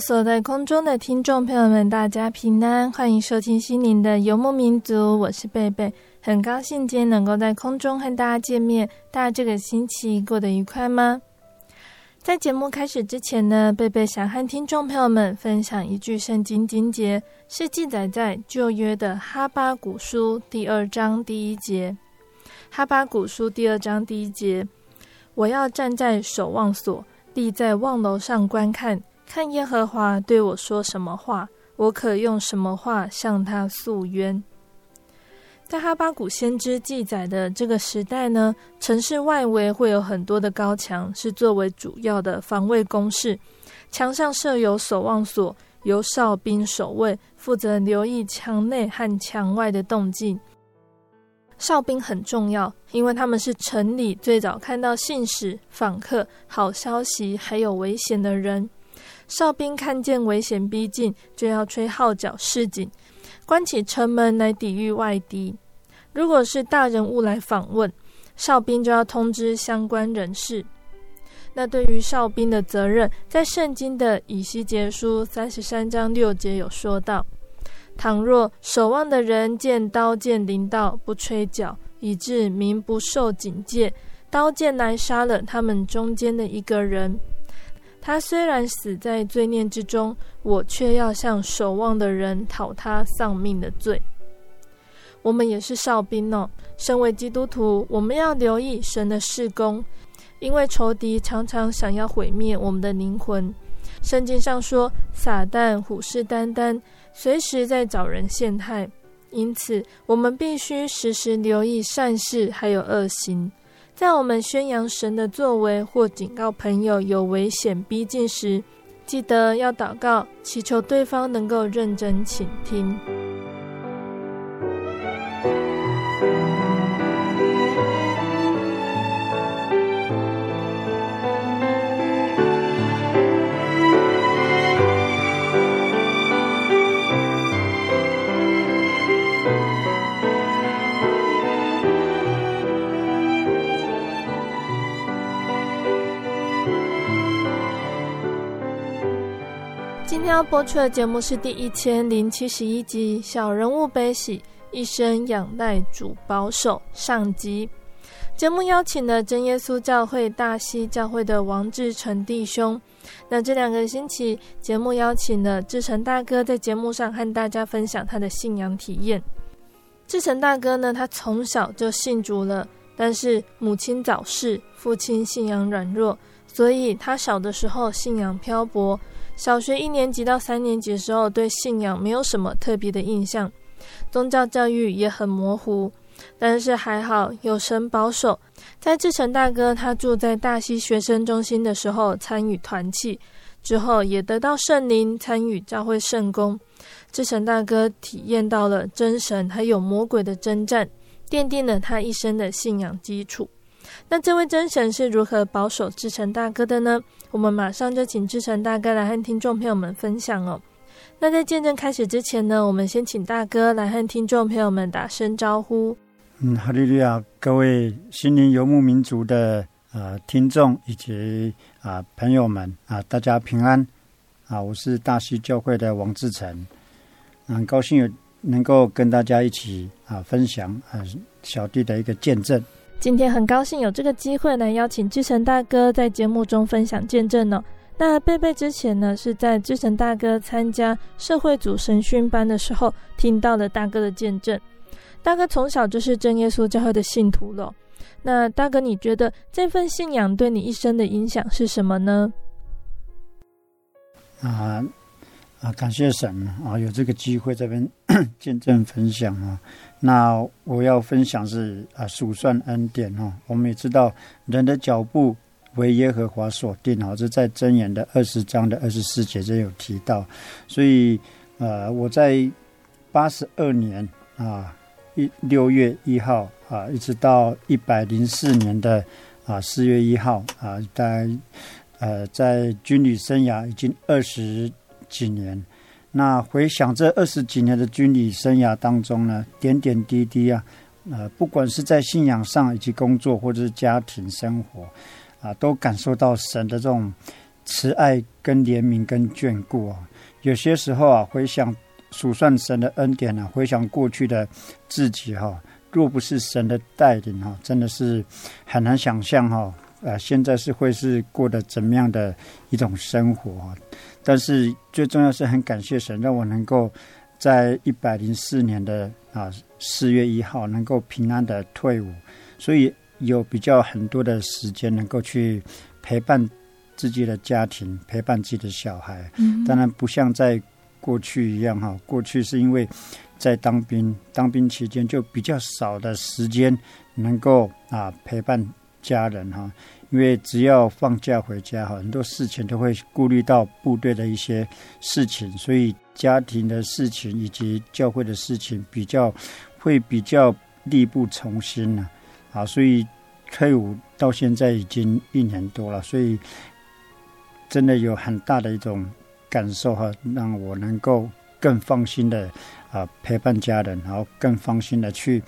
所在空中的听众朋友们，大家平安，欢迎收听心灵的游牧民族，我是贝贝，很高兴今天能够在空中和大家见面。大家这个星期过得愉快吗？在节目开始之前呢，贝贝想和听众朋友们分享一句圣经经节，是记载在旧约的哈巴谷书第二章第一节。哈巴谷书第二章第一节，我要站在守望所，立在望楼上观看。看耶和华对我说什么话，我可用什么话向他诉冤。在哈巴谷先知记载的这个时代呢，城市外围会有很多的高墙，是作为主要的防卫工事。墙上设有守望所，由哨兵守卫，负责留意墙内和墙外的动静。哨兵很重要，因为他们是城里最早看到信使、访客、好消息还有危险的人。哨兵看见危险逼近，就要吹号角示警，关起城门来抵御外敌。如果是大人物来访问，哨兵就要通知相关人士。那对于哨兵的责任，在圣经的以西结书三十三章六节有说到：倘若守望的人见刀剑临到，不吹角，以致民不受警戒，刀剑来杀了他们中间的一个人。他虽然死在罪孽之中，我却要向守望的人讨他丧命的罪。我们也是哨兵哦，身为基督徒，我们要留意神的事工，因为仇敌常常想要毁灭我们的灵魂。圣经上说，撒旦虎视眈眈，随时在找人陷害，因此我们必须时时留意善事还有恶行。在我们宣扬神的作为或警告朋友有危险逼近时，记得要祷告，祈求对方能够认真倾听。播出的节目是第一千零七十一集《小人物悲喜，一生仰赖主保守》上集。节目邀请了真耶稣教会大溪教会的王志成弟兄。那这两个星期，节目邀请了志成大哥在节目上和大家分享他的信仰体验。志成大哥呢，他从小就信主了，但是母亲早逝，父亲信仰软弱，所以他小的时候信仰漂泊。小学一年级到三年级的时候，对信仰没有什么特别的印象，宗教教育也很模糊。但是还好有神保守，在志成大哥他住在大溪学生中心的时候，参与团契之后，也得到圣灵参与教会圣工。志成大哥体验到了真神还有魔鬼的征战，奠定了他一生的信仰基础。那这位真神是如何保守志成大哥的呢？我们马上就请志成大哥来和听众朋友们分享哦。那在见证开始之前呢，我们先请大哥来和听众朋友们打声招呼。嗯，哈利路亚，各位心灵游牧民族的、呃、听众以及啊、呃、朋友们啊，大家平安啊！我是大西教会的王志成，很高兴有能够跟大家一起啊分享啊小弟的一个见证。今天很高兴有这个机会来邀请志成大哥在节目中分享见证呢。那贝贝之前呢是在志成大哥参加社会组神训班的时候听到了大哥的见证。大哥从小就是真耶稣教会的信徒了。那大哥，你觉得这份信仰对你一生的影响是什么呢？啊啊，感谢神啊，有这个机会这边 见证分享啊。那我要分享是啊，数算恩典哦。我们也知道人的脚步为耶和华所定啊，这在箴言的二十章的二十四节这有提到。所以呃，我在八十二年啊。一六月一号啊，一直到一百零四年的啊四月一号啊，在呃在军旅生涯已经二十几年。那回想这二十几年的军旅生涯当中呢，点点滴滴啊，呃，不管是在信仰上以及工作或者是家庭生活啊，都感受到神的这种慈爱跟怜悯跟眷顾啊。有些时候啊，回想。数算神的恩典呢，回想过去的自己哈，若不是神的带领哈，真的是很难想象哈，呃，现在是会是过得怎么样的一种生活。但是最重要是很感谢神，让我能够在一百零四年的啊四月一号能够平安的退伍，所以有比较很多的时间能够去陪伴自己的家庭，陪伴自己的小孩。嗯，当然不像在。过去一样哈，过去是因为在当兵，当兵期间就比较少的时间能够啊陪伴家人哈，因为只要放假回家，很多事情都会顾虑到部队的一些事情，所以家庭的事情以及教会的事情比较会比较力不从心了啊，所以退伍到现在已经一年多了，所以真的有很大的一种。感受哈，让我能够更放心的啊陪伴家人，然后更放心的去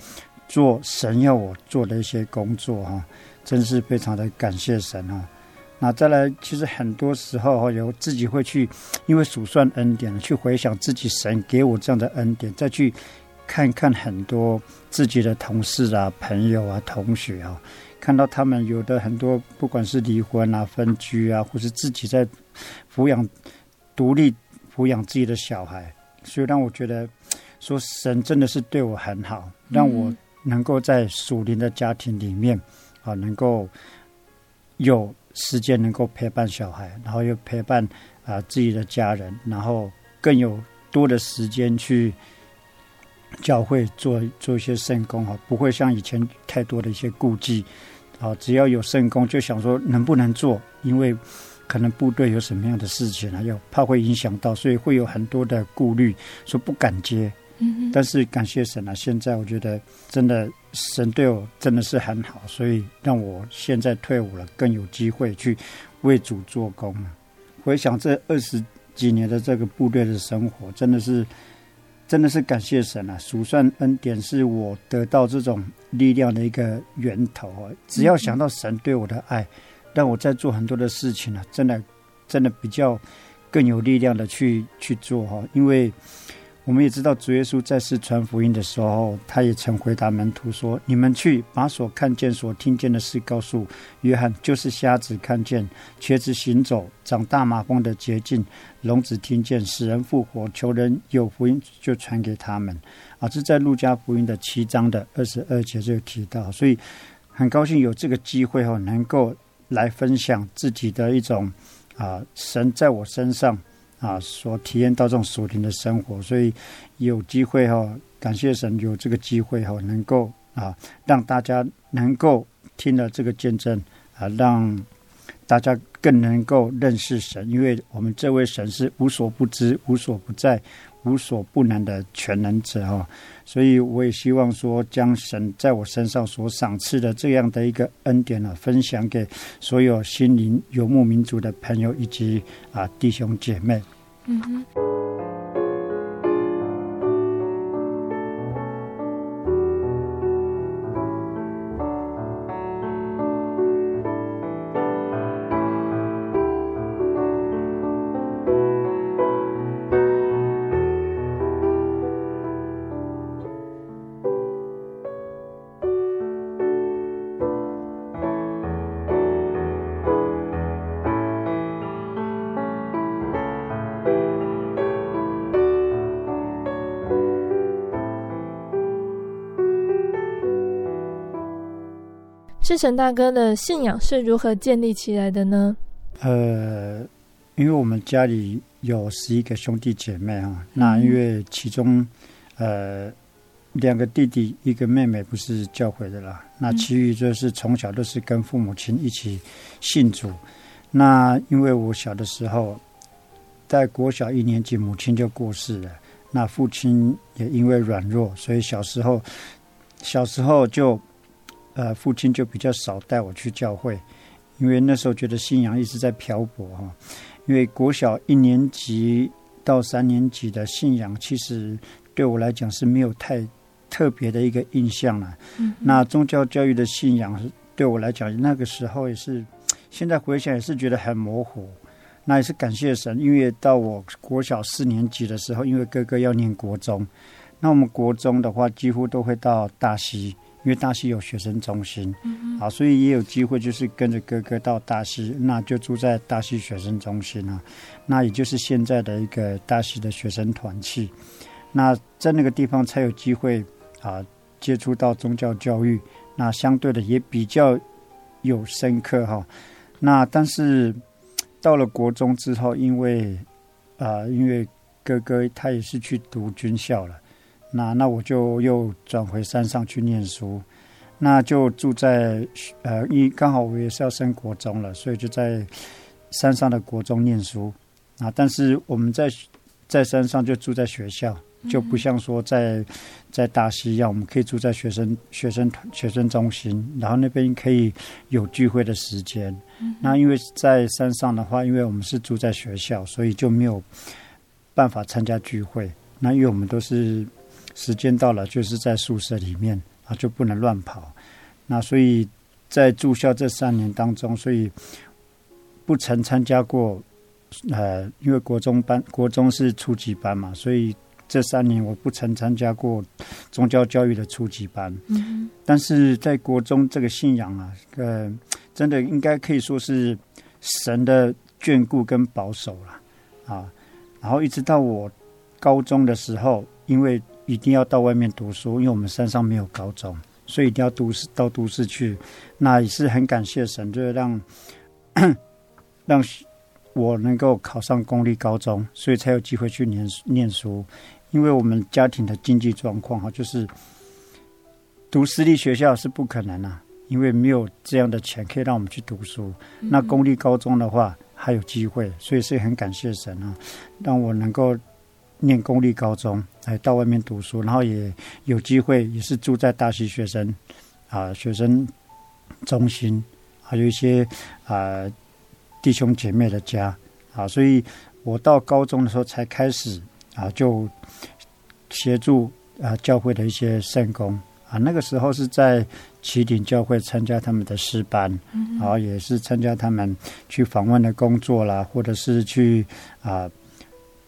做神要我做的一些工作哈，真是非常的感谢神哈。那再来，其实很多时候哈，有自己会去，因为数算恩典，去回想自己神给我这样的恩典，再去看看很多自己的同事啊、朋友啊、同学啊，看到他们有的很多，不管是离婚啊、分居啊，或是自己在抚养。独立抚养自己的小孩，所以让我觉得说神真的是对我很好，让我能够在属灵的家庭里面啊，能够有时间能够陪伴小孩，然后又陪伴啊自己的家人，然后更有多的时间去教会做做一些圣工哈，不会像以前太多的一些顾忌啊，只要有圣工就想说能不能做，因为。可能部队有什么样的事情啊，又怕会影响到，所以会有很多的顾虑，说不敢接。但是感谢神啊，现在我觉得真的神对我真的是很好，所以让我现在退伍了，更有机会去为主做工了。回想这二十几年的这个部队的生活，真的是真的是感谢神啊！数算恩典是我得到这种力量的一个源头啊！只要想到神对我的爱。让我在做很多的事情呢，真的，真的比较更有力量的去去做哈。因为我们也知道主耶稣在世传福音的时候，他也曾回答门徒说：“你们去把所看见、所听见的事告诉约翰，就是瞎子看见、瘸子行走、长大麻风的洁净、聋子听见、死人复活、求人有福音就传给他们。”啊，这在路加福音的七章的二十二节就提到，所以很高兴有这个机会哈，能够。来分享自己的一种啊，神在我身上啊所体验到这种属灵的生活，所以有机会哈、哦，感谢神有这个机会哈、哦，能够啊让大家能够听了这个见证啊，让大家更能够认识神，因为我们这位神是无所不知、无所不在。无所不能的全能者哈，所以我也希望说，将神在我身上所赏赐的这样的一个恩典呢，分享给所有心灵游牧民族的朋友以及啊弟兄姐妹。Mhm. 志成大哥的信仰是如何建立起来的呢？呃，因为我们家里有十一个兄弟姐妹啊，那因为其中呃两个弟弟一个妹妹不是教会的啦，那其余就是从小都是跟父母亲一起信主。那因为我小的时候在国小一年级，母亲就过世了，那父亲也因为软弱，所以小时候小时候就呃父亲就比较少带我去教会。因为那时候觉得信仰一直在漂泊哈，因为国小一年级到三年级的信仰，其实对我来讲是没有太特别的一个印象了。嗯，那宗教教育的信仰是对我来讲，那个时候也是，现在回想也是觉得很模糊。那也是感谢神，因为到我国小四年级的时候，因为哥哥要念国中，那我们国中的话几乎都会到大溪。因为大溪有学生中心，啊，所以也有机会，就是跟着哥哥到大溪，那就住在大溪学生中心啊，那也就是现在的一个大溪的学生团契，那在那个地方才有机会啊接触到宗教教育，那相对的也比较有深刻哈。那但是到了国中之后，因为啊，因为哥哥他也是去读军校了。那那我就又转回山上去念书，那就住在呃，因刚好我也是要升国中了，所以就在山上的国中念书啊。但是我们在在山上就住在学校，就不像说在在大溪一样，我们可以住在学生学生学生中心，然后那边可以有聚会的时间。那因为在山上的话，因为我们是住在学校，所以就没有办法参加聚会。那因为我们都是。时间到了，就是在宿舍里面啊，就不能乱跑。那所以在住校这三年当中，所以不曾参加过。呃，因为国中班，国中是初级班嘛，所以这三年我不曾参加过宗教教育的初级班。嗯。但是在国中这个信仰啊，呃，真的应该可以说是神的眷顾跟保守了啊。然后一直到我高中的时候，因为一定要到外面读书，因为我们山上没有高中，所以一定要都市到都市去。那也是很感谢神，就是让 让我能够考上公立高中，所以才有机会去念念书。因为我们家庭的经济状况哈，就是读私立学校是不可能啊，因为没有这样的钱可以让我们去读书。那公立高中的话还有机会，所以是很感谢神啊，让我能够。念公立高中，来到外面读书，然后也有机会，也是住在大溪学生啊学生中心，还有一些啊弟兄姐妹的家啊，所以我到高中的时候才开始啊，就协助啊教会的一些圣工啊，那个时候是在启鼎教会参加他们的师班，然后也是参加他们去访问的工作啦，或者是去啊。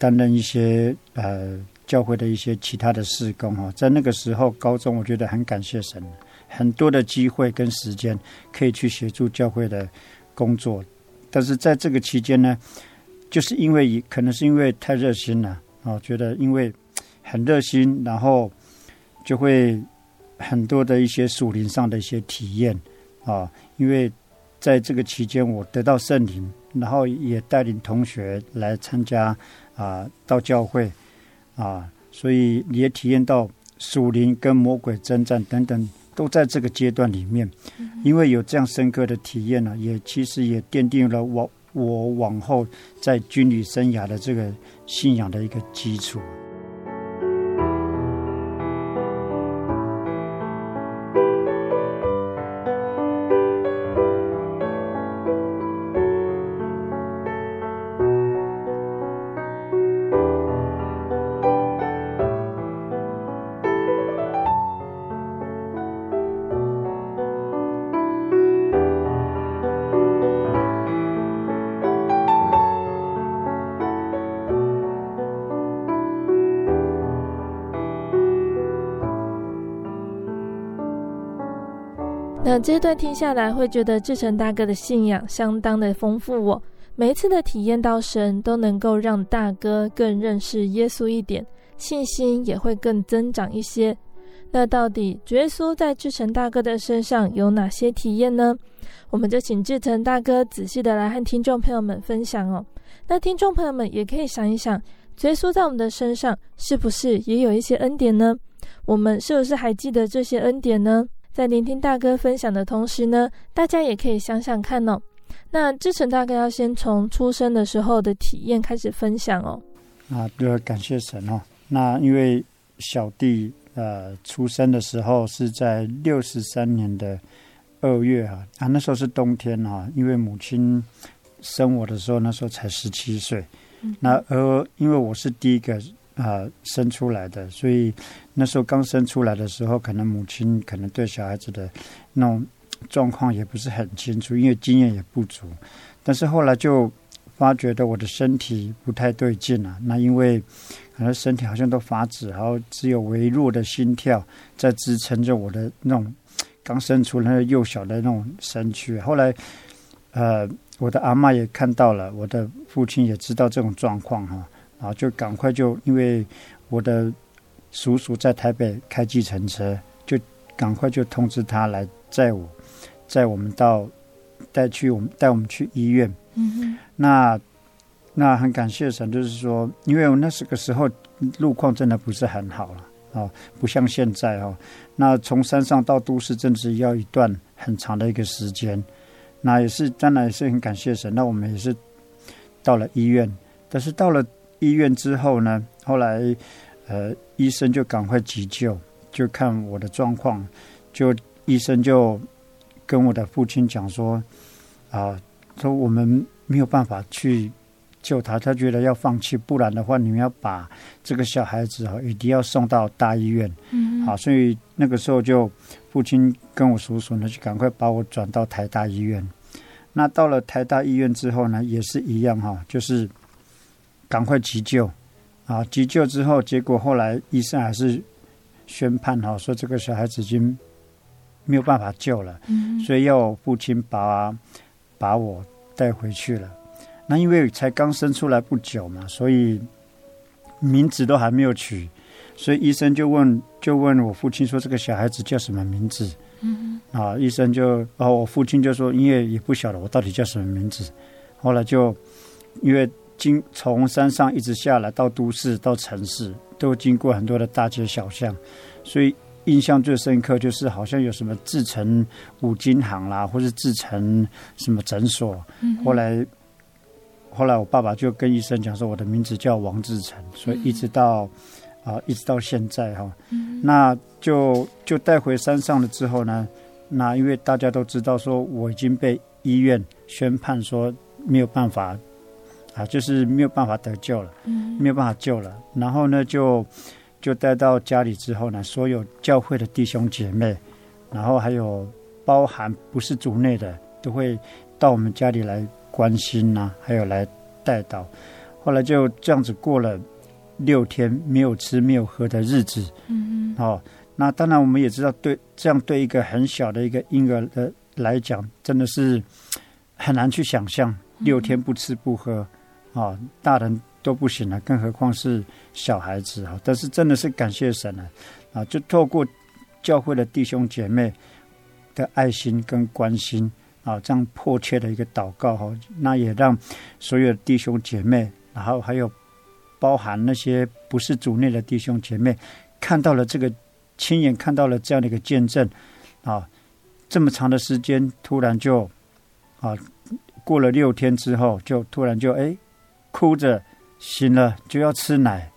担任一些呃教会的一些其他的事工哈，在那个时候高中，我觉得很感谢神，很多的机会跟时间可以去协助教会的工作。但是在这个期间呢，就是因为可能是因为太热心了啊，觉得因为很热心，然后就会很多的一些属灵上的一些体验啊，因为在这个期间我得到圣灵，然后也带领同学来参加。啊，到教会啊，所以你也体验到属灵跟魔鬼征战等等，都在这个阶段里面。因为有这样深刻的体验呢，也其实也奠定了我我往后在军旅生涯的这个信仰的一个基础。这段听下来，会觉得志成大哥的信仰相当的丰富哦。每一次的体验到神，都能够让大哥更认识耶稣一点，信心也会更增长一些。那到底主耶稣在志成大哥的身上有哪些体验呢？我们就请志成大哥仔细的来和听众朋友们分享哦。那听众朋友们也可以想一想，主耶稣在我们的身上是不是也有一些恩典呢？我们是不是还记得这些恩典呢？在聆听大哥分享的同时呢，大家也可以想想看哦。那志成大哥要先从出生的时候的体验开始分享哦。啊，对，感谢神哦。那因为小弟呃出生的时候是在六十三年的二月啊，啊那时候是冬天啊，因为母亲生我的时候那时候才十七岁，嗯、那而因为我是第一个啊生出来的，所以那时候刚生出来的时候，可能母亲可能对小孩子的那种状况也不是很清楚，因为经验也不足，但是后来就。发觉的我的身体不太对劲啊，那因为可能身体好像都发紫，然后只有微弱的心跳在支撑着我的那种刚生出来的幼小的那种身躯。后来，呃，我的阿嬷也看到了，我的父亲也知道这种状况哈，后就赶快就因为我的叔叔在台北开计程车，就赶快就通知他来载我，载我们到带去我们带我们去医院。嗯哼，那那很感谢神，就是说，因为我那是个时候路况真的不是很好了哦，不像现在哦。那从山上到都市，甚至要一段很长的一个时间。那也是当然也是很感谢神。那我们也是到了医院，但是到了医院之后呢，后来呃医生就赶快急救，就看我的状况，就医生就跟我的父亲讲说啊。呃说我们没有办法去救他，他觉得要放弃，不然的话，你们要把这个小孩子哈，一定要送到大医院。嗯，好，所以那个时候就父亲跟我叔叔呢，就赶快把我转到台大医院。那到了台大医院之后呢，也是一样哈，就是赶快急救啊，急救之后，结果后来医生还是宣判哈，说这个小孩子已经没有办法救了，嗯，所以要我父亲把。把我带回去了，那因为才刚生出来不久嘛，所以名字都还没有取，所以医生就问，就问我父亲说：“这个小孩子叫什么名字？”嗯哼，啊，医生就哦，我父亲就说：“因为也不晓得我到底叫什么名字。”后来就因为经从山上一直下来到都市到城市，都经过很多的大街小巷，所以。印象最深刻就是好像有什么志成五金行啦，或是志成什么诊所。嗯、后来，后来我爸爸就跟医生讲说，我的名字叫王志成，所以一直到啊、一直到现在哈。嗯、那就就带回山上了之后呢，那因为大家都知道说我已经被医院宣判说没有办法啊，就是没有办法得救了，嗯、没有办法救了。然后呢就。就带到家里之后呢，所有教会的弟兄姐妹，然后还有包含不是族内的，都会到我们家里来关心呐、啊，还有来带到。后来就这样子过了六天没有吃没有喝的日子。嗯嗯。哦，那当然我们也知道，对这样对一个很小的一个婴儿的来讲，真的是很难去想象六天不吃不喝啊、大人。都不行了，更何况是小孩子哈。但是真的是感谢神了啊！就透过教会的弟兄姐妹的爱心跟关心啊，这样迫切的一个祷告哈，那也让所有弟兄姐妹，然后还有包含那些不是主内的弟兄姐妹，看到了这个亲眼看到了这样的一个见证啊！这么长的时间，突然就啊，过了六天之后，就突然就哎哭着。醒了就要吃奶，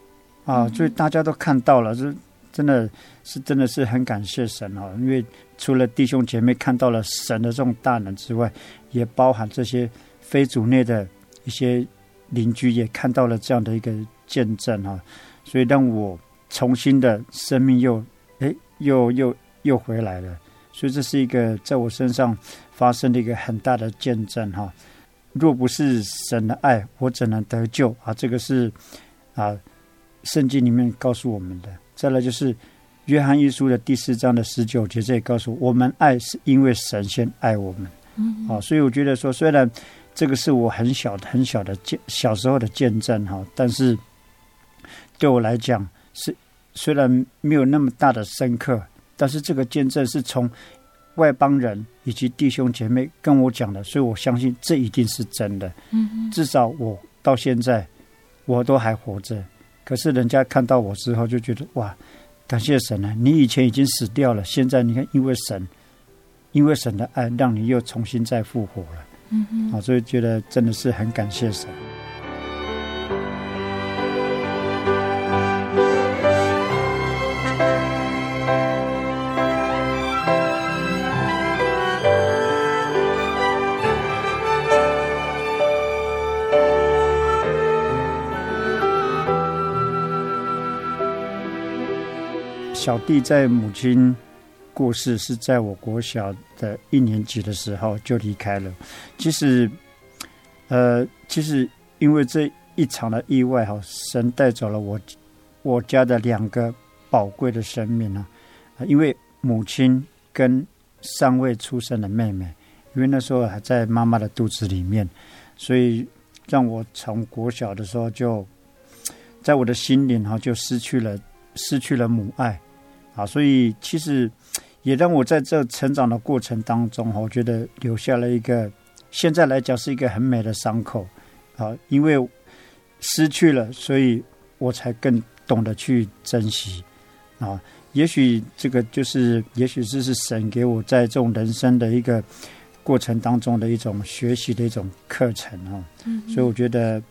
啊，所以大家都看到了，这真的是真的是很感谢神啊！因为除了弟兄姐妹看到了神的这种大能之外，也包含这些非主内的一些邻居也看到了这样的一个见证啊，所以让我重新的生命又哎又又又回来了，所以这是一个在我身上发生的一个很大的见证哈。若不是神的爱，我怎能得救啊？这个是啊，圣经里面告诉我们的。再来就是约翰一书的第四章的十九节，这也告诉我，们爱是因为神先爱我们。嗯，啊，所以我觉得说，虽然这个是我很小的、很小的见小时候的见证哈，但是对我来讲是虽然没有那么大的深刻，但是这个见证是从外邦人以及弟兄姐妹跟我讲的，所以我相信这一定是真的。嗯，至少我到现在我都还活着，可是人家看到我之后就觉得哇，感谢神啊！你以前已经死掉了，现在你看，因为神，因为神的爱，让你又重新再复活了。嗯嗯，啊，所以觉得真的是很感谢神。小弟在母亲过世是在我国小的一年级的时候就离开了。其实，呃，其实因为这一场的意外哈，神带走了我我家的两个宝贵的生命啊。因为母亲跟尚未出生的妹妹，因为那时候还在妈妈的肚子里面，所以让我从国小的时候就在我的心灵哈就失去了失去了母爱。啊，所以其实也让我在这成长的过程当中，我觉得留下了一个现在来讲是一个很美的伤口啊。因为失去了，所以我才更懂得去珍惜啊。也许这个就是，也许这是神给我在这种人生的一个过程当中的一种学习的一种课程啊。嗯，所以我觉得，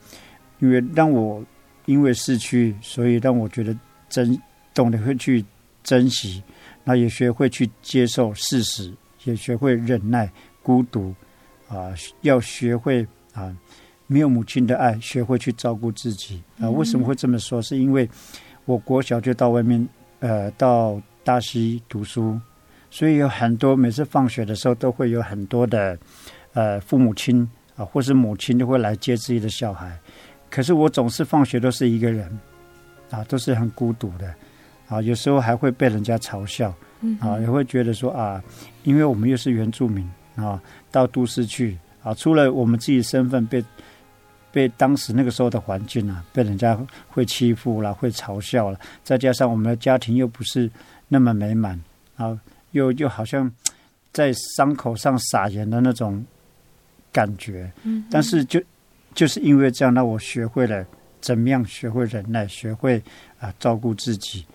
因为让我因为失去，所以让我觉得真懂得会去。珍惜，那也学会去接受事实，也学会忍耐孤独，啊，要学会啊，没有母亲的爱，学会去照顾自己啊。为什么会这么说？是因为我国小就到外面，呃，到大溪读书，所以有很多每次放学的时候，都会有很多的呃父母亲啊，或是母亲都会来接自己的小孩。可是我总是放学都是一个人，啊，都是很孤独的。啊，有时候还会被人家嘲笑，啊，也会觉得说啊，因为我们又是原住民啊，到都市去啊，除了我们自己身份被被当时那个时候的环境啊，被人家会欺负了，会嘲笑了，再加上我们的家庭又不是那么美满啊，又又好像在伤口上撒盐的那种感觉，嗯但是就就是因为这样，让我学会了怎么样学会忍耐，学会啊照顾自己。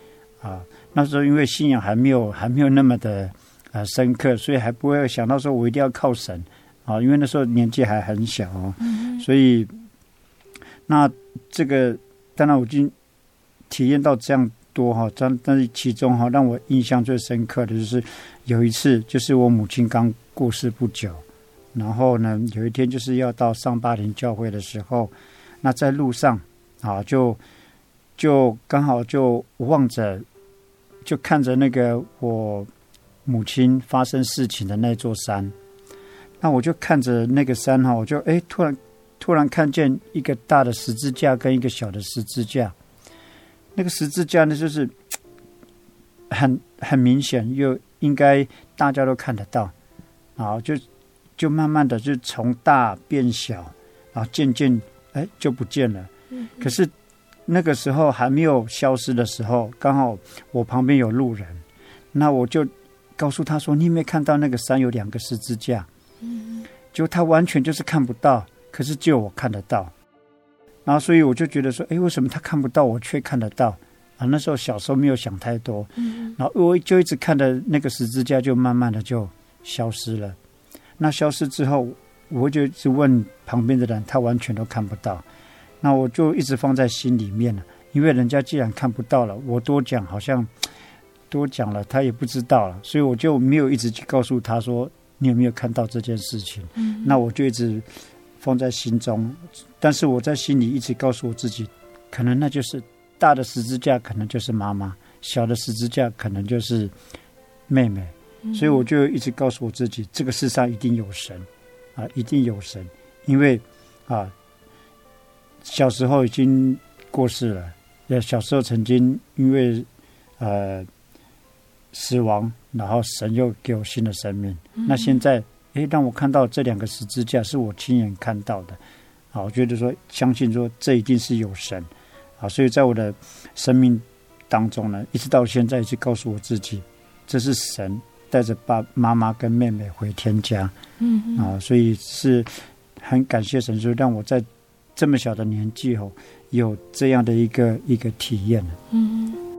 啊，那时候因为信仰还没有还没有那么的呃深刻，所以还不会想到说我一定要靠神啊，因为那时候年纪还很小哦，所以那这个当然我已经体验到这样多哈，但但是其中哈让我印象最深刻的就是有一次，就是我母亲刚过世不久，然后呢有一天就是要到上巴林教会的时候，那在路上啊就就刚好就望着。就看着那个我母亲发生事情的那座山，那我就看着那个山哈，我就哎突然突然看见一个大的十字架跟一个小的十字架，那个十字架呢就是很很明显，又应该大家都看得到，然后就就慢慢的就从大变小，然后渐渐哎就不见了，可是。那个时候还没有消失的时候，刚好我旁边有路人，那我就告诉他说：“你有没有看到那个山有两个十字架？”嗯，就他完全就是看不到，可是只有我看得到。然后所以我就觉得说：“哎，为什么他看不到，我却看得到？”啊，那时候小时候没有想太多。嗯，然后我就一直看着那个十字架，就慢慢的就消失了。那消失之后，我就一直问旁边的人，他完全都看不到。那我就一直放在心里面了，因为人家既然看不到了，我多讲好像多讲了，他也不知道了，所以我就没有一直去告诉他说，你有没有看到这件事情。嗯，那我就一直放在心中，但是我在心里一直告诉我自己，可能那就是大的十字架，可能就是妈妈；小的十字架，可能就是妹妹。所以我就一直告诉我自己，这个世上一定有神啊，一定有神，因为啊。小时候已经过世了，那小时候曾经因为呃死亡，然后神又给我新的生命。那现在，哎，让我看到这两个十字架是我亲眼看到的，啊，我觉得说相信说这一定是有神，啊，所以在我的生命当中呢，一直到现在，一直告诉我自己，这是神带着爸妈妈跟妹妹回天家，嗯，啊，所以是很感谢神，就让我在。这么小的年纪哦有这样的一个一个体验嗯嗯。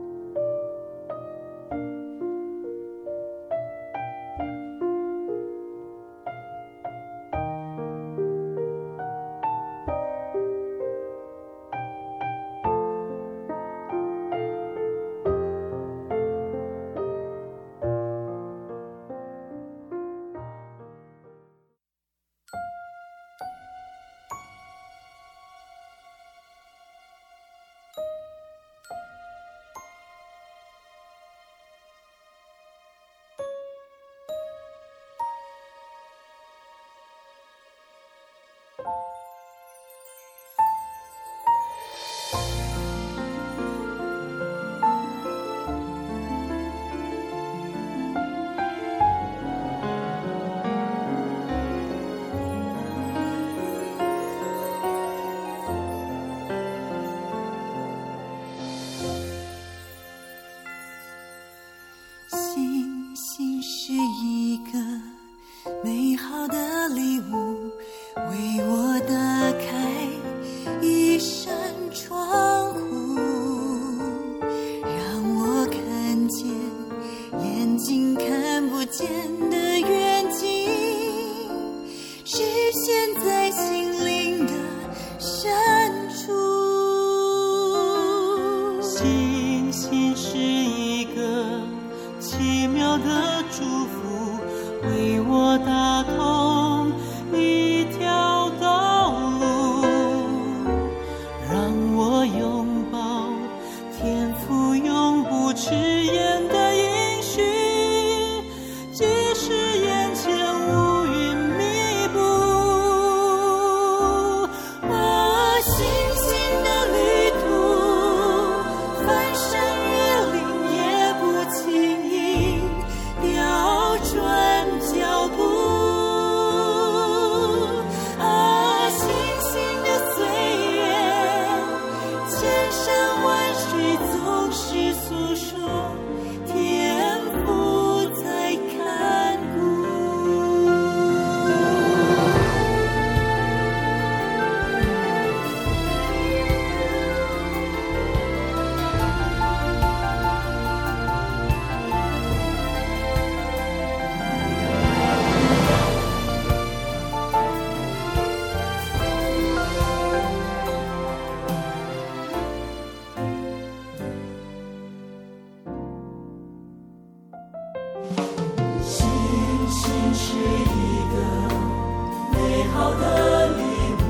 好的礼物，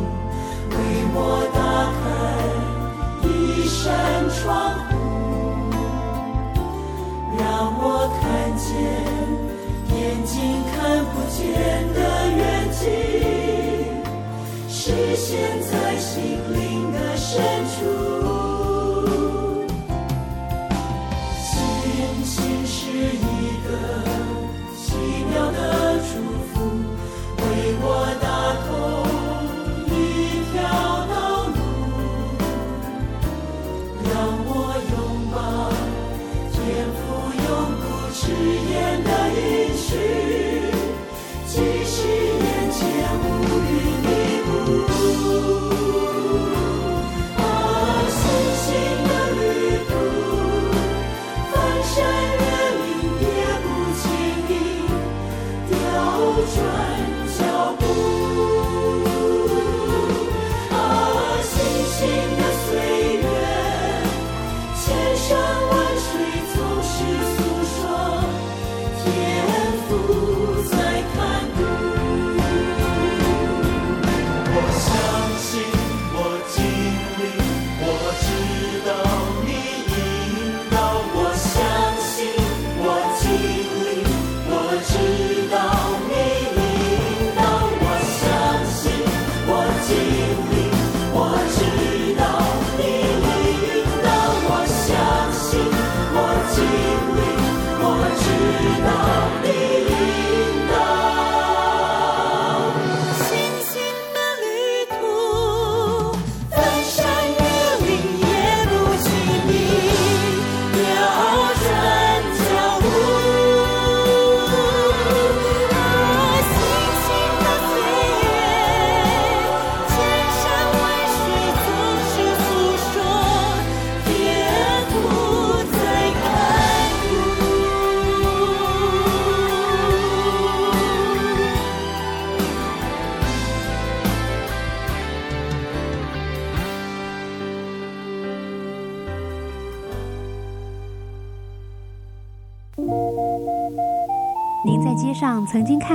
为我打开一扇窗户，让我看见眼睛看不见的远景，实现在心灵的深处。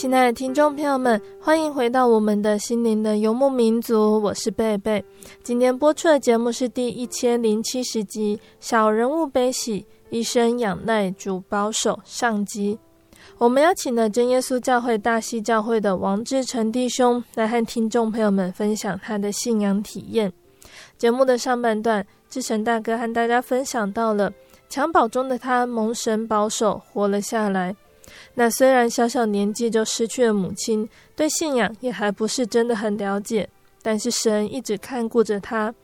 亲爱的听众朋友们，欢迎回到我们的心灵的游牧民族，我是贝贝。今天播出的节目是第一千零七十集《小人物悲喜，一生仰赖主保守》上集。我们邀请了真耶稣教会大西教会的王志成弟兄来和听众朋友们分享他的信仰体验。节目的上半段，志成大哥和大家分享到了襁褓中的他蒙神保守，活了下来。那虽然小小年纪就失去了母亲，对信仰也还不是真的很了解，但是神一直看顾着他。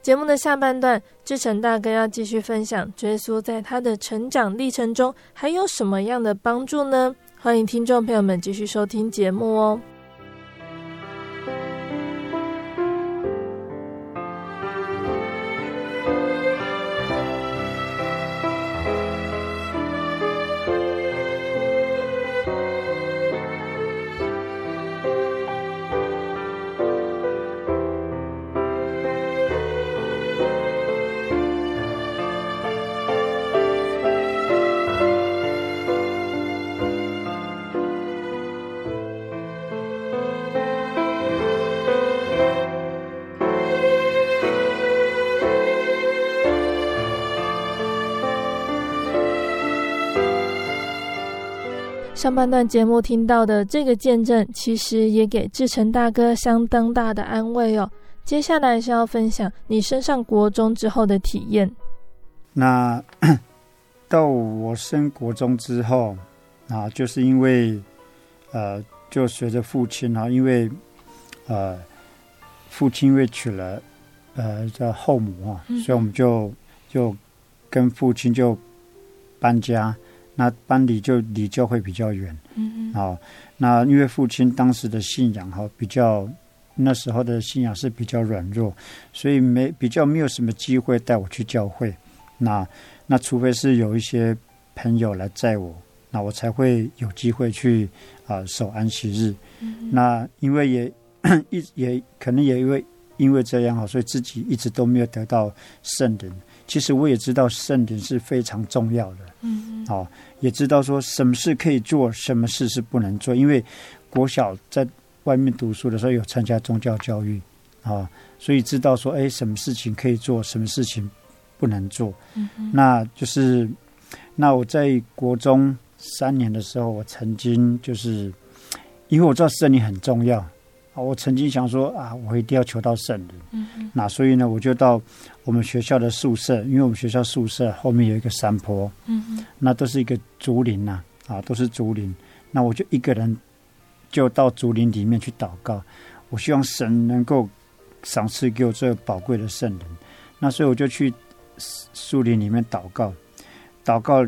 节目的下半段，志成大哥要继续分享，耶稣在他的成长历程中还有什么样的帮助呢？欢迎听众朋友们继续收听节目哦。上半段节目听到的这个见证，其实也给志成大哥相当大的安慰哦。接下来是要分享你升上国中之后的体验。那 到我升国中之后啊，就是因为呃，就随着父亲啊，因为呃，父亲因为娶了呃叫后母啊，嗯、所以我们就就跟父亲就搬家。那搬离就离教会比较远，嗯嗯，好，那因为父亲当时的信仰哈比较，那时候的信仰是比较软弱，所以没比较没有什么机会带我去教会。那那除非是有一些朋友来载我，那我才会有机会去啊、呃、守安息日。嗯、那因为也 一也可能也因为因为这样哈，所以自己一直都没有得到圣灵。其实我也知道圣灵是非常重要的，嗯，好，也知道说什么事可以做，什么事是不能做。因为国小在外面读书的时候有参加宗教教育，啊，所以知道说，哎，什么事情可以做，什么事情不能做。嗯，那就是，那我在国中三年的时候，我曾经就是，因为我知道圣灵很重要。啊，我曾经想说啊，我一定要求到圣人。那所以呢，我就到我们学校的宿舍，因为我们学校宿舍后面有一个山坡。那都是一个竹林呐，啊，都是竹林。那我就一个人就到竹林里面去祷告，我希望神能够赏赐给我这个宝贵的圣人。那所以我就去树林里面祷告，祷告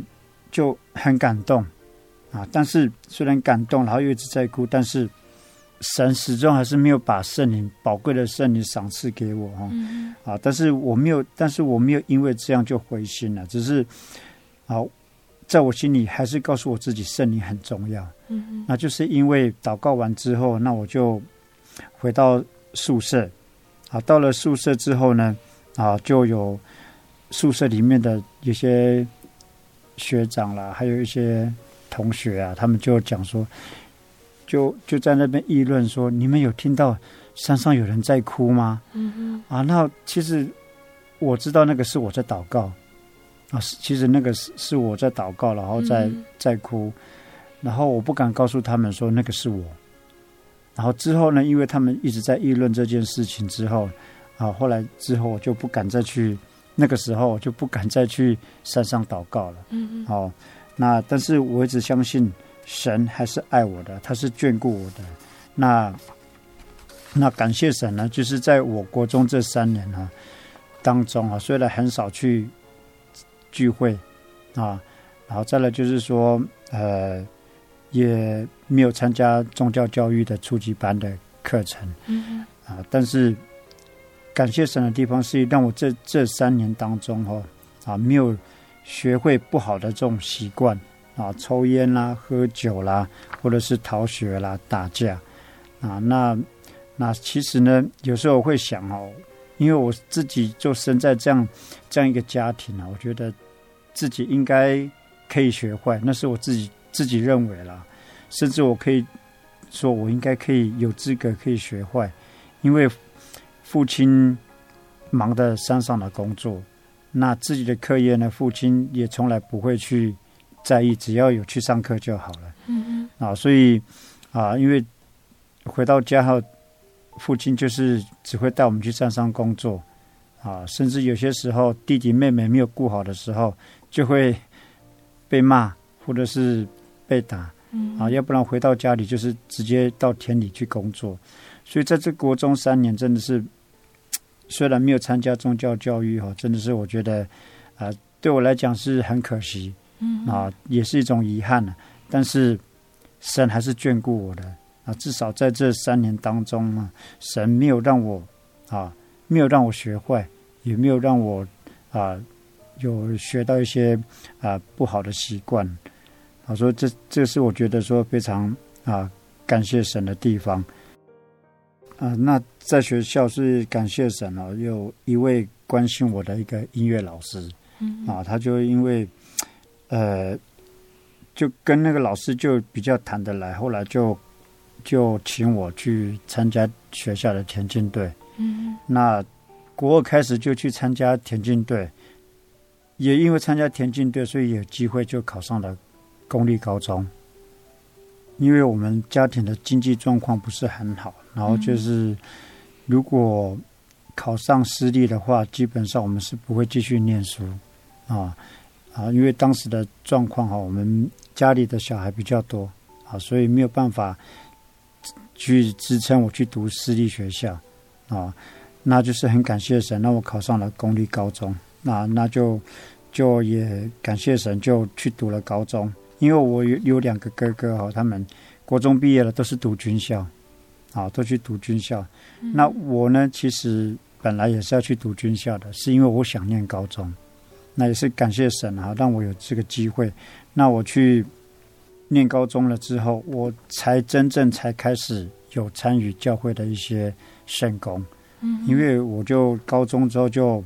就很感动啊。但是虽然感动，然后又一直在哭，但是。神始终还是没有把圣灵宝贵的圣灵赏赐给我哈，嗯、啊！但是我没有，但是我没有因为这样就灰心了，只是啊，在我心里还是告诉我自己圣灵很重要。嗯，那就是因为祷告完之后，那我就回到宿舍。啊，到了宿舍之后呢，啊，就有宿舍里面的一些学长啦，还有一些同学啊，他们就讲说。就就在那边议论说：“你们有听到山上有人在哭吗？”嗯嗯啊，那其实我知道那个是我在祷告啊，其实那个是是我在祷告，然后在在哭，然后我不敢告诉他们说那个是我。然后之后呢，因为他们一直在议论这件事情之后，啊，后来之后我就不敢再去，那个时候我就不敢再去山上祷告了。嗯嗯。好，那但是我一直相信神还是爱我的，他是眷顾我的。那那感谢神呢，就是在我国中这三年哈当中啊，虽然很少去聚会啊，然后再来就是说呃。也没有参加宗教教育的初级班的课程，嗯啊，但是感谢神的地方是让我这这三年当中哈啊没有学会不好的这种习惯啊，抽烟啦、喝酒啦，或者是逃学啦、打架啊。那那其实呢，有时候我会想哦，因为我自己就生在这样这样一个家庭啊，我觉得自己应该可以学坏，那是我自己。自己认为啦，甚至我可以说，我应该可以有资格可以学坏，因为父亲忙的山上的工作，那自己的课业呢，父亲也从来不会去在意，只要有去上课就好了。嗯嗯。啊，所以啊，因为回到家后，父亲就是只会带我们去山上工作，啊，甚至有些时候弟弟妹妹没有顾好的时候，就会被骂，或者是。被打，啊，要不然回到家里就是直接到田里去工作，所以在这国中三年真的是，虽然没有参加宗教教育哈，真的是我觉得啊，对我来讲是很可惜，啊，也是一种遗憾呢。但是神还是眷顾我的啊，至少在这三年当中呢，神没有让我啊，没有让我学坏，也没有让我啊有学到一些啊不好的习惯。我说这这是我觉得说非常啊感谢神的地方啊。那在学校是感谢神哦，有一位关心我的一个音乐老师，啊，他就因为呃就跟那个老师就比较谈得来，后来就就请我去参加学校的田径队。嗯，那国二开始就去参加田径队，也因为参加田径队，所以有机会就考上了。公立高中，因为我们家庭的经济状况不是很好，然后就是如果考上私立的话，基本上我们是不会继续念书啊啊，因为当时的状况哈，我们家里的小孩比较多啊，所以没有办法去支撑我去读私立学校啊，那就是很感谢神，那我考上了公立高中，那那就就也感谢神，就去读了高中。因为我有有两个哥哥哈，他们国中毕业了，都是读军校，啊，都去读军校。嗯。那我呢，其实本来也是要去读军校的，是因为我想念高中。那也是感谢神啊，让我有这个机会。那我去念高中了之后，我才真正才开始有参与教会的一些圣工。嗯。因为我就高中之后就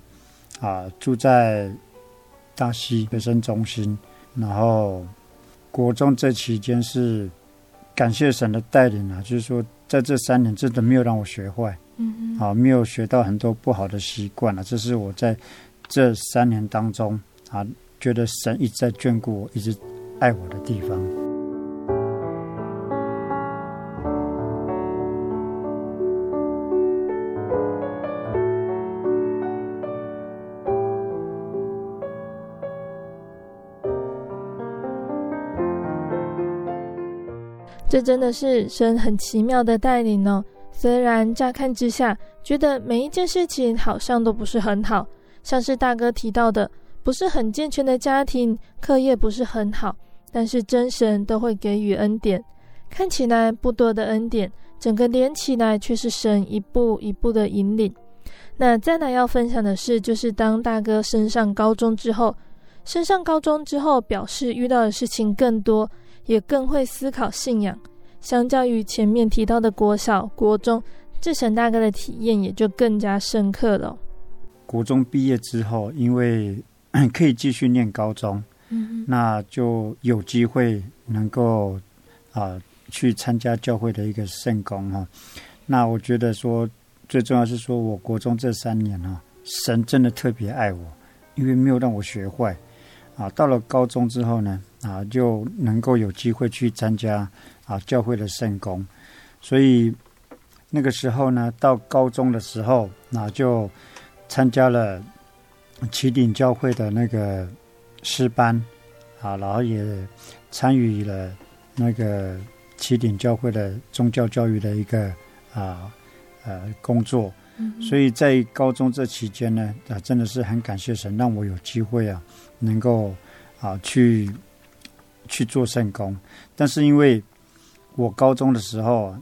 啊住在大溪学生中心，然后。国中这期间是感谢神的带领啊，就是说在这三年真的没有让我学坏，嗯嗯，啊，没有学到很多不好的习惯啊，这是我在这三年当中啊，觉得神一直在眷顾我，一直爱我的地方。这真的是神很奇妙的带领哦。虽然乍看之下，觉得每一件事情好像都不是很好，像是大哥提到的，不是很健全的家庭，课业不是很好，但是真神都会给予恩典。看起来不多的恩典，整个连起来却是神一步一步的引领。那再来要分享的是，就是当大哥升上高中之后，升上高中之后，表示遇到的事情更多。也更会思考信仰，相较于前面提到的国小、国中，这神大哥的体验也就更加深刻了。国中毕业之后，因为 可以继续念高中，嗯，那就有机会能够啊、呃、去参加教会的一个圣工哈。那我觉得说最重要是说，我国中这三年哈，神真的特别爱我，因为没有让我学坏啊。到了高中之后呢，啊，就能够有机会去参加啊教会的圣工，所以那个时候呢，到高中的时候，那就参加了启顶教会的那个诗班啊，然后也参与了那个启顶教会的宗教教育的一个啊呃工作。所以在高中这期间呢，啊，真的是很感谢神，让我有机会啊，能够啊去去做圣工。但是因为我高中的时候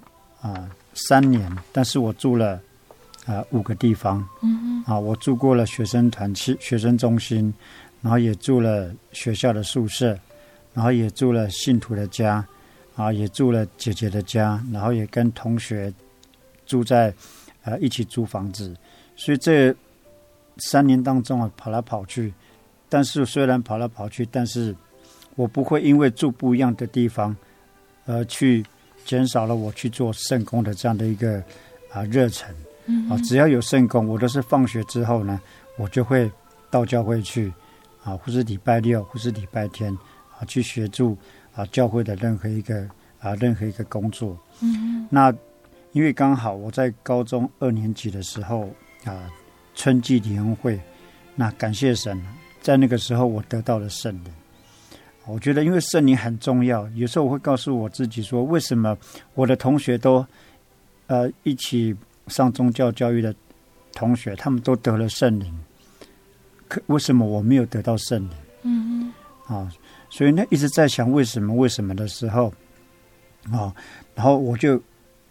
啊三年，但是我住了啊五个地方，嗯啊，我住过了学生团契、学生中心，然后也住了学校的宿舍，然后也住了信徒的家，啊，也住了姐姐的家，然后也跟同学住在。啊，一起租房子，所以这三年当中啊，跑来跑去。但是虽然跑来跑去，但是我不会因为住不一样的地方，而去减少了我去做圣工的这样的一个啊热忱。啊，只要有圣工，我都是放学之后呢，我就会到教会去啊，或是礼拜六，或是礼拜天啊，去协助啊教会的任何一个啊任何一个工作。嗯，那。因为刚好我在高中二年级的时候啊，春季联欢会，那感谢神，在那个时候我得到了圣灵。我觉得因为圣灵很重要，有时候我会告诉我自己说，为什么我的同学都呃一起上宗教教育的同学，他们都得了圣灵，可为什么我没有得到圣灵？嗯嗯。啊，所以呢一直在想为什么为什么的时候，啊，然后我就。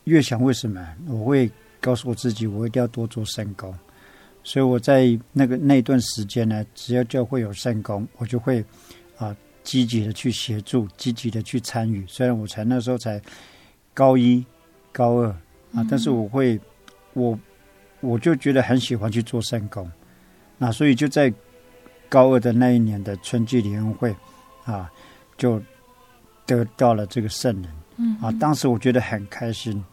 越想为什么，我会告诉我自己，我一定要多做圣工。所以我在那个那段时间呢，只要教会有圣功，我就会啊积极的去协助，积极的去参与。虽然我才那时候才高一、高二啊，但是我会，我我就觉得很喜欢去做圣工。那所以就在高二的那一年的春季联欢会啊，就得到了这个圣人。嗯啊，当时我觉得很开心。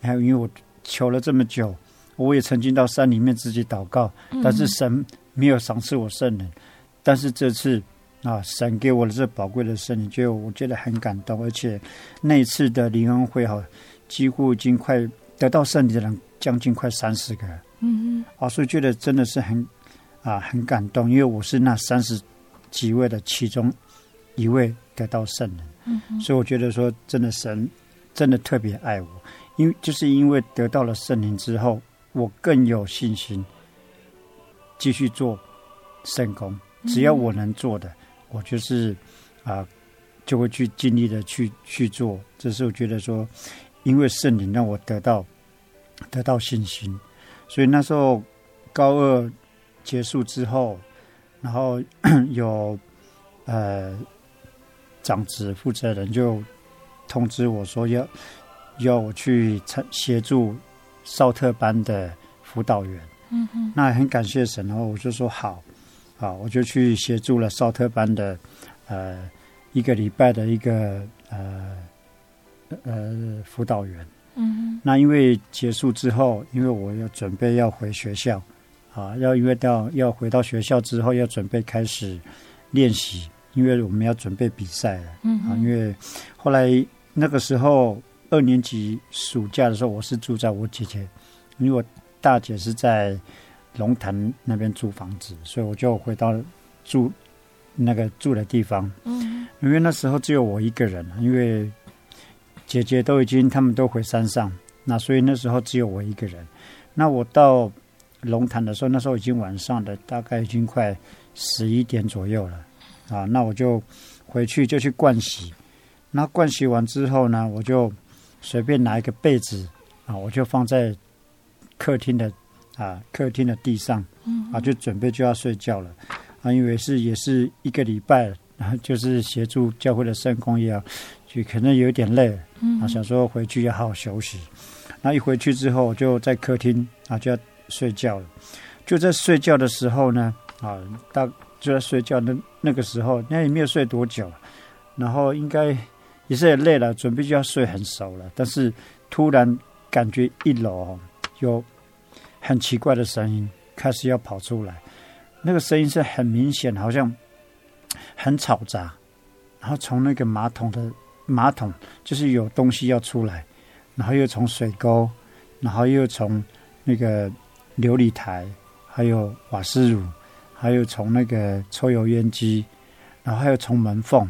还有，因为我求了这么久，我也曾经到山里面自己祷告，但是神没有赏赐我圣人。但是这次啊，神给我的这宝贵的圣灵，就我觉得很感动。而且那一次的灵恩会哈，几乎已经快得到圣灵的人将近快三十个。嗯嗯，啊，所以觉得真的是很啊很感动，因为我是那三十几位的其中一位得到圣人。嗯，所以我觉得说，真的神真的特别爱我。因为就是因为得到了圣灵之后，我更有信心继续做圣工。只要我能做的，我就是啊、呃，就会去尽力的去去做。这是我觉得说，因为圣灵让我得到得到信心，所以那时候高二结束之后，然后 有呃长职负责人就通知我说要。要我去参协助少特班的辅导员，嗯哼，那很感谢神，然后我就说好，好，我就去协助了少特班的呃一个礼拜的一个呃呃辅导员，嗯哼，那因为结束之后，因为我要准备要回学校，啊，要因为到要回到学校之后要准备开始练习，因为我们要准备比赛了，嗯啊，因为后来那个时候。二年级暑假的时候，我是住在我姐姐，因为我大姐是在龙潭那边租房子，所以我就回到住那个住的地方。嗯，因为那时候只有我一个人，因为姐姐都已经他们都回山上，那所以那时候只有我一个人。那我到龙潭的时候，那时候已经晚上的大概已经快十一点左右了啊。那我就回去就去盥洗，那盥洗完之后呢，我就。随便拿一个被子啊，我就放在客厅的啊客厅的地上，啊就准备就要睡觉了啊，因为是也是一个礼拜，然后就是协助教会的圣工一样，就可能有点累，啊想说回去要好好休息。那一回去之后，就在客厅啊就要睡觉了。就在睡觉的时候呢，啊大就在睡觉那那个时候，那也没有睡多久，然后应该。也是也累了，准备就要睡很熟了，但是突然感觉一楼有很奇怪的声音，开始要跑出来，那个声音是很明显，好像很吵杂，然后从那个马桶的马桶就是有东西要出来，然后又从水沟，然后又从那个琉璃台，还有瓦斯炉，还有从那个抽油烟机，然后还有从门缝，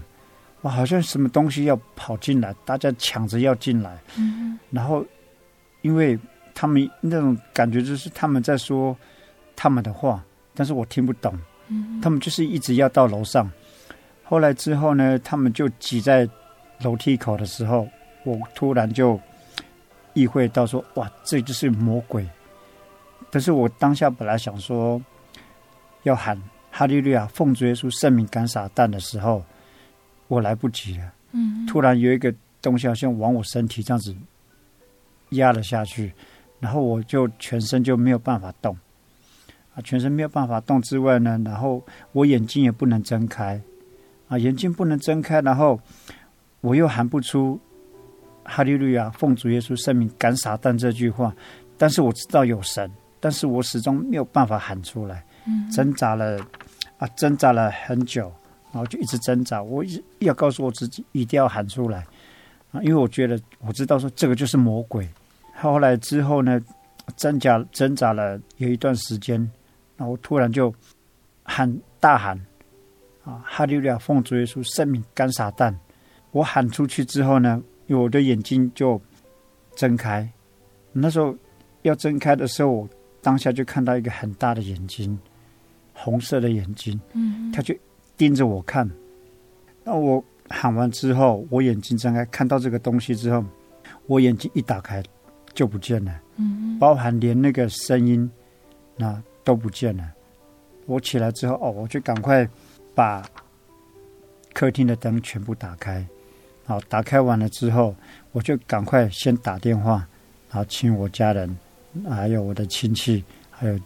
哇，好像什么东西要跑进来，大家抢着要进来，嗯，然后因为。他们那种感觉就是他们在说他们的话，但是我听不懂。嗯，他们就是一直要到楼上。后来之后呢，他们就挤在楼梯口的时候，我突然就意会到说：“哇，这就是魔鬼！”但是我当下本来想说要喊“哈利路亚，奉主耶稣圣名赶撒旦”的时候，我来不及了。嗯，突然有一个东西好像往我身体这样子压了下去。然后我就全身就没有办法动，啊，全身没有办法动之外呢，然后我眼睛也不能睁开，啊，眼睛不能睁开，然后我又喊不出“哈利路亚，奉主耶稣圣名赶撒旦”这句话，但是我知道有神，但是我始终没有办法喊出来，挣扎了啊，挣扎了很久，然后就一直挣扎，我一要告诉我自己一定要喊出来，啊，因为我觉得我知道说这个就是魔鬼。后来之后呢，挣扎挣扎了有一段时间，然后突然就喊大喊啊，哈利路亚，奉主耶稣圣名赶撒旦！我喊出去之后呢，我的眼睛就睁开。那时候要睁开的时候，我当下就看到一个很大的眼睛，红色的眼睛，嗯，他就盯着我看。那我喊完之后，我眼睛睁开，看到这个东西之后，我眼睛一打开。就不见了，嗯，包含连那个声音，那都不见了。我起来之后，哦，我就赶快把客厅的灯全部打开。好，打开完了之后，我就赶快先打电话，然后请我家人，还有我的亲戚，还有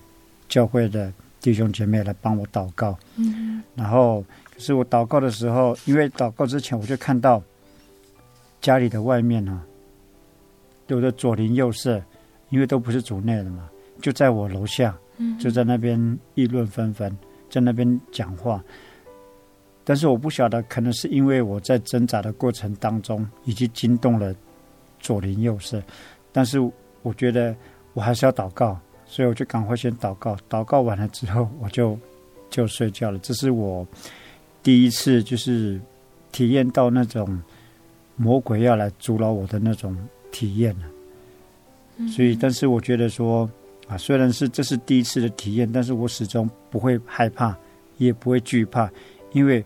教会的弟兄姐妹来帮我祷告。嗯，然后可是我祷告的时候，因为祷告之前我就看到家里的外面呢。有的左邻右舍，因为都不是主内的嘛，就在我楼下，就在那边议论纷纷，在那边讲话。但是我不晓得，可能是因为我在挣扎的过程当中，已经惊动了左邻右舍。但是我觉得我还是要祷告，所以我就赶快先祷告。祷告完了之后，我就就睡觉了。这是我第一次，就是体验到那种魔鬼要来阻挠我的那种。体验了，所以，但是我觉得说啊，虽然是这是第一次的体验，但是我始终不会害怕，也不会惧怕，因为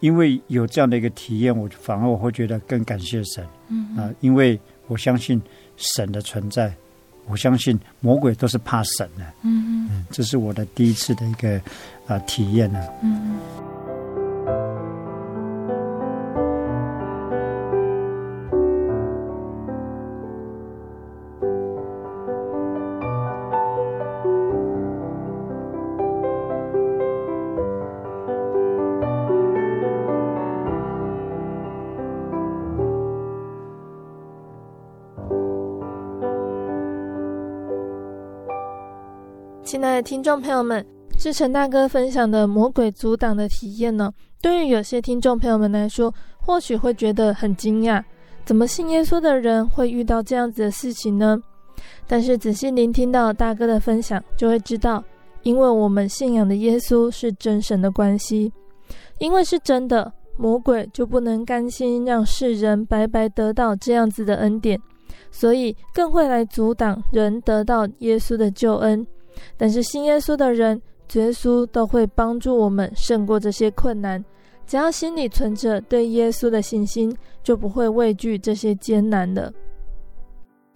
因为有这样的一个体验，我反而我会觉得更感谢神，啊，因为我相信神的存在，我相信魔鬼都是怕神的，嗯。嗯，这是我的第一次的一个啊体验呢，嗯。听众朋友们，志成大哥分享的魔鬼阻挡的体验呢，对于有些听众朋友们来说，或许会觉得很惊讶，怎么信耶稣的人会遇到这样子的事情呢？但是仔细聆听到大哥的分享，就会知道，因为我们信仰的耶稣是真神的关系，因为是真的，魔鬼就不能甘心让世人白白得到这样子的恩典，所以更会来阻挡人得到耶稣的救恩。但是信耶稣的人，耶稣都会帮助我们胜过这些困难。只要心里存着对耶稣的信心，就不会畏惧这些艰难的。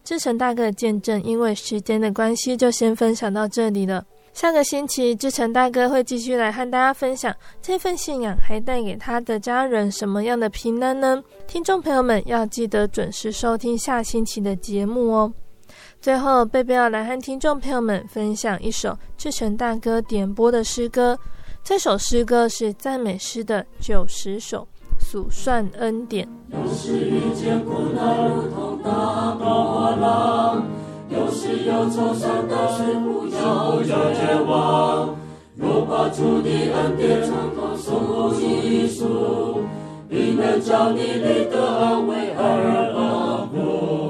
志成大哥的见证，因为时间的关系，就先分享到这里了。下个星期，志成大哥会继续来和大家分享这份信仰还带给他的家人什么样的平安呢？听众朋友们要记得准时收听下星期的节目哦。最后，贝贝要来和听众朋友们分享一首志成大哥点播的诗歌。这首诗歌是赞美诗的九十首，数算恩典。有时遇见苦难如同大波浪，有时忧愁伤感，是不要绝望。若把主的恩典从头数一数，必能叫你里得安慰而丰富。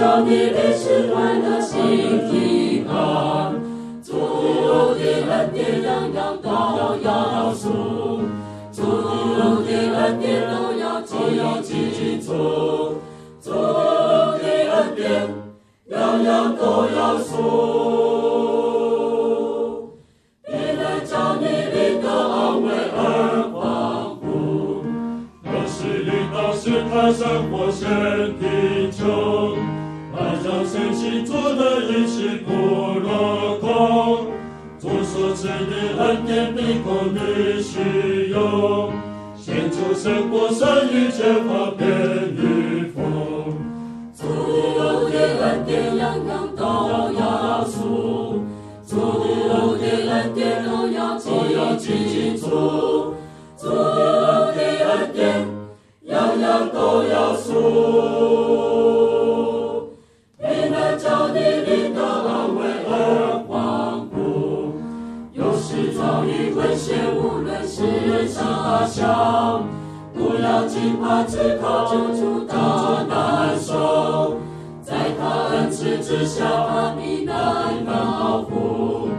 叫你离世快乐心平安。主的恩典样样都要数，主的恩典都要都要记住，主的恩典样样都要数。的一切不落空。主所赐的恩典并供你使用，献出生活生于缺乏变与丰。主的恩典样样都要数，主的恩典都要记住，主的恩典。样样都要数，遭遇危险，无论是上大小，不要惊怕，只靠救主大难受。在他恩慈之下，他必能保护，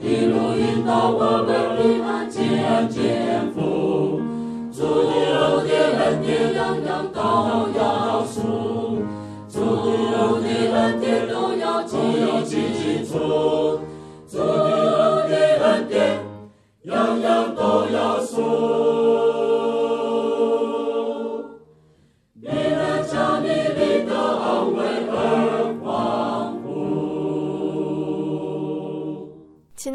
一路引导我们平安见天父。主的恩典样样都要数，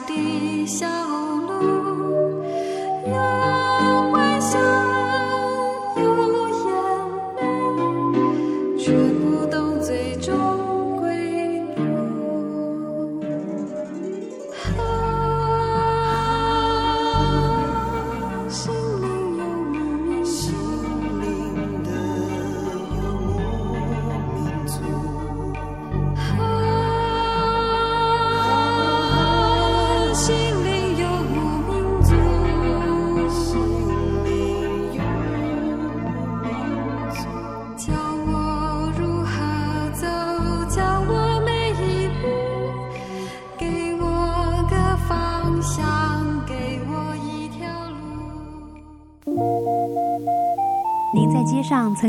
的小，